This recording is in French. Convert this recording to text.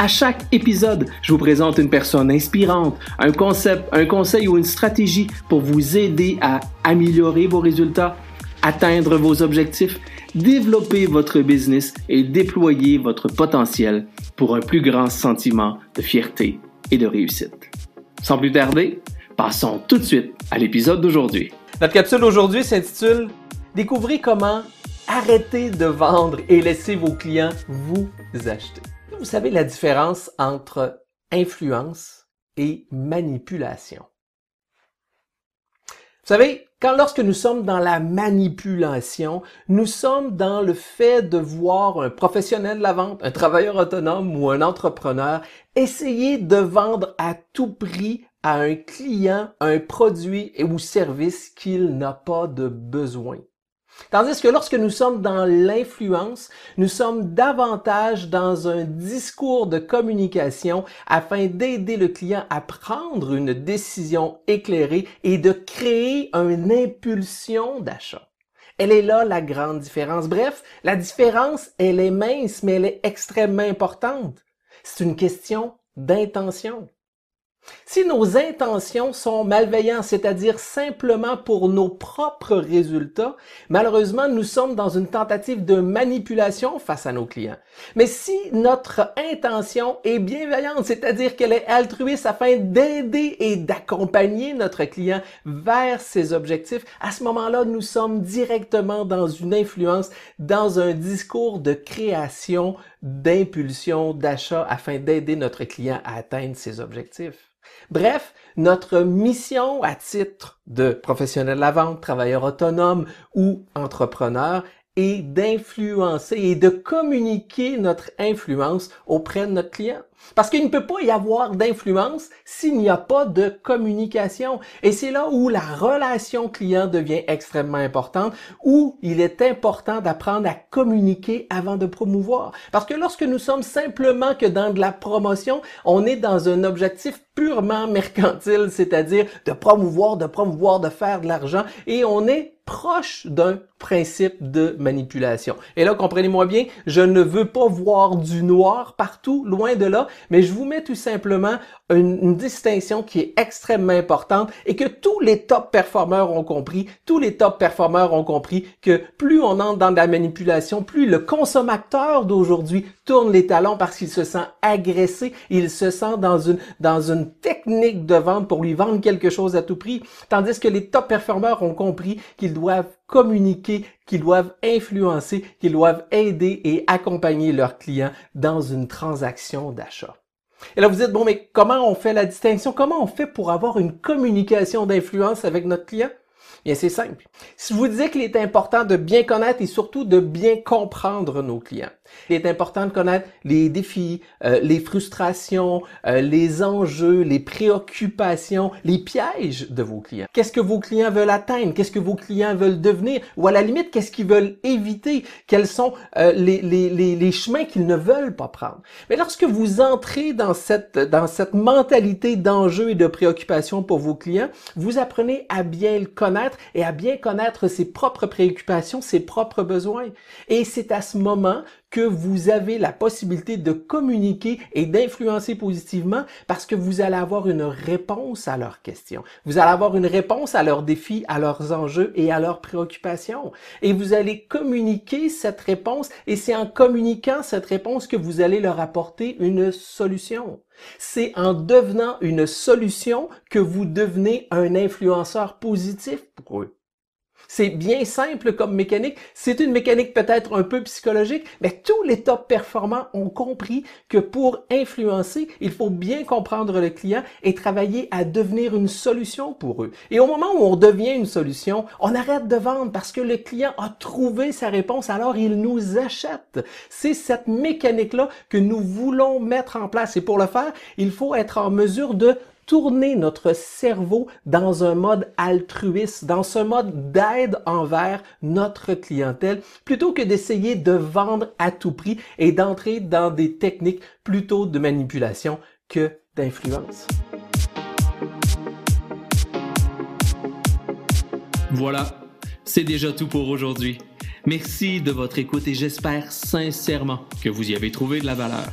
À chaque épisode, je vous présente une personne inspirante, un concept, un conseil ou une stratégie pour vous aider à améliorer vos résultats, atteindre vos objectifs, développer votre business et déployer votre potentiel pour un plus grand sentiment de fierté et de réussite. Sans plus tarder, passons tout de suite à l'épisode d'aujourd'hui. Notre capsule d'aujourd'hui s'intitule Découvrez comment arrêter de vendre et laisser vos clients vous acheter. Vous savez la différence entre influence et manipulation? Vous savez, quand lorsque nous sommes dans la manipulation, nous sommes dans le fait de voir un professionnel de la vente, un travailleur autonome ou un entrepreneur essayer de vendre à tout prix à un client un produit ou service qu'il n'a pas de besoin. Tandis que lorsque nous sommes dans l'influence, nous sommes davantage dans un discours de communication afin d'aider le client à prendre une décision éclairée et de créer une impulsion d'achat. Elle est là la grande différence. Bref, la différence, elle est mince, mais elle est extrêmement importante. C'est une question d'intention. Si nos intentions sont malveillantes, c'est-à-dire simplement pour nos propres résultats, malheureusement, nous sommes dans une tentative de manipulation face à nos clients. Mais si notre intention est bienveillante, c'est-à-dire qu'elle est altruiste afin d'aider et d'accompagner notre client vers ses objectifs, à ce moment-là, nous sommes directement dans une influence, dans un discours de création, d'impulsion, d'achat afin d'aider notre client à atteindre ses objectifs. Bref, notre mission à titre de professionnel de la vente, travailleur autonome ou entrepreneur est d'influencer et de communiquer notre influence auprès de notre client. Parce qu'il ne peut pas y avoir d'influence s'il n'y a pas de communication. Et c'est là où la relation client devient extrêmement importante, où il est important d'apprendre à communiquer avant de promouvoir. Parce que lorsque nous sommes simplement que dans de la promotion, on est dans un objectif purement mercantile, c'est-à-dire de promouvoir, de promouvoir, de faire de l'argent, et on est proche d'un principe de manipulation. Et là, comprenez-moi bien, je ne veux pas voir du noir partout, loin de là, mais je vous mets tout simplement une, distinction qui est extrêmement importante et que tous les top performeurs ont compris. Tous les top performeurs ont compris que plus on entre dans la manipulation, plus le consommateur d'aujourd'hui tourne les talons parce qu'il se sent agressé, il se sent dans une, dans une technique de vente pour lui vendre quelque chose à tout prix. Tandis que les top performeurs ont compris qu'ils doivent communiquer, qu'ils doivent influencer, qu'ils doivent aider et accompagner leurs clients dans une transaction d'achat. Et là, vous dites, bon, mais comment on fait la distinction? Comment on fait pour avoir une communication d'influence avec notre client? Bien, c'est simple. Si je vous disais qu'il est important de bien connaître et surtout de bien comprendre nos clients, il est important de connaître les défis, euh, les frustrations, euh, les enjeux, les préoccupations, les pièges de vos clients. Qu'est-ce que vos clients veulent atteindre? Qu'est-ce que vos clients veulent devenir? Ou à la limite, qu'est-ce qu'ils veulent éviter? Quels sont euh, les, les, les, les, chemins qu'ils ne veulent pas prendre? Mais lorsque vous entrez dans cette, dans cette mentalité d'enjeux et de préoccupations pour vos clients, vous apprenez à bien le et à bien connaître ses propres préoccupations, ses propres besoins. Et c'est à ce moment que vous avez la possibilité de communiquer et d'influencer positivement parce que vous allez avoir une réponse à leurs questions. Vous allez avoir une réponse à leurs défis, à leurs enjeux et à leurs préoccupations. Et vous allez communiquer cette réponse et c'est en communiquant cette réponse que vous allez leur apporter une solution. C'est en devenant une solution que vous devenez un influenceur positif pour eux. C'est bien simple comme mécanique. C'est une mécanique peut-être un peu psychologique, mais tous les top performants ont compris que pour influencer, il faut bien comprendre le client et travailler à devenir une solution pour eux. Et au moment où on devient une solution, on arrête de vendre parce que le client a trouvé sa réponse, alors il nous achète. C'est cette mécanique-là que nous voulons mettre en place. Et pour le faire, il faut être en mesure de tourner notre cerveau dans un mode altruiste, dans ce mode d'aide envers notre clientèle, plutôt que d'essayer de vendre à tout prix et d'entrer dans des techniques plutôt de manipulation que d'influence. Voilà, c'est déjà tout pour aujourd'hui. Merci de votre écoute et j'espère sincèrement que vous y avez trouvé de la valeur.